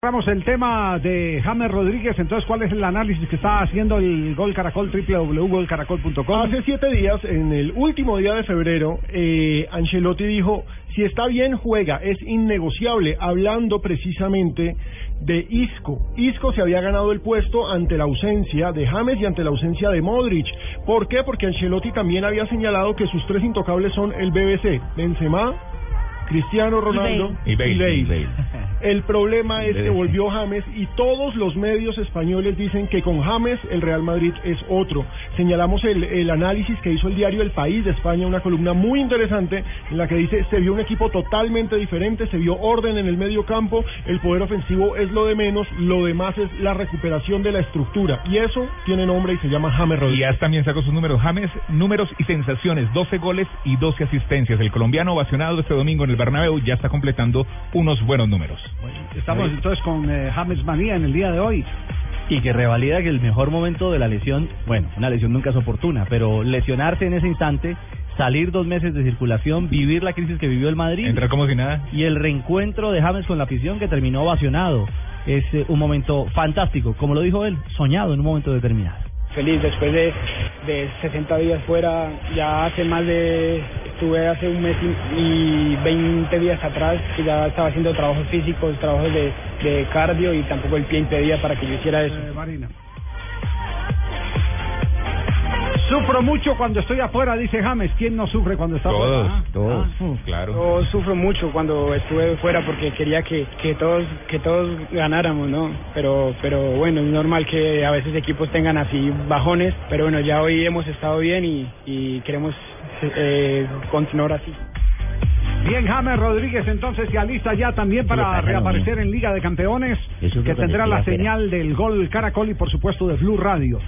Vamos el tema de James Rodríguez, entonces, ¿cuál es el análisis que está haciendo el Gol Caracol, www.golcaracol.com? Hace siete días, en el último día de febrero, eh, Ancelotti dijo, si está bien, juega, es innegociable, hablando precisamente de Isco. Isco se había ganado el puesto ante la ausencia de James y ante la ausencia de Modric. ¿Por qué? Porque Ancelotti también había señalado que sus tres intocables son el BBC, Benzema, Cristiano Ronaldo Y Bale. y Bale. Y Bale. El problema es que volvió James y todos los medios españoles dicen que con James el Real Madrid es otro. Señalamos el, el análisis que hizo el diario El País de España, una columna muy interesante en la que dice se vio un equipo totalmente diferente, se vio orden en el medio campo, el poder ofensivo es lo de menos, lo demás es la recuperación de la estructura y eso tiene nombre y se llama James Y Rodríguez. ya también sacó sus números. James, números y sensaciones. 12 goles y 12 asistencias. El colombiano ovacionado este domingo en el Bernabéu ya está completando unos buenos números. Estamos entonces con eh, James Manía en el día de hoy. y que revalida que el mejor momento de la lesión, bueno, una lesión nunca es oportuna, pero lesionarse en ese instante, salir dos meses de circulación, vivir la crisis que vivió el Madrid Entrar como si nada. y el reencuentro de James con la afición que terminó ovacionado. Es eh, un momento fantástico, como lo dijo él, soñado en un momento determinado. feliz después de, de 60 días fuera, ya hace más de, estuve hace un mes y, y 20 días atrás que ya estaba haciendo trabajos físicos, trabajos de, de cardio y tampoco el pie impedía para que yo hiciera eso. Sufro mucho cuando estoy afuera, dice James. ¿Quién no sufre cuando está Todos, afuera? Ah, todos. ah. Claro. Yo sufro mucho cuando estuve fuera porque quería que, que todos que todos ganáramos, ¿no? Pero pero bueno, es normal que a veces equipos tengan así bajones, pero bueno, ya hoy hemos estado bien y, y queremos eh, continuar así. Bien, James Rodríguez entonces ya lista ya también para reaparecer en Liga de Campeones, Eso que tendrá la señal del Gol Caracol y por supuesto de Blue Radio.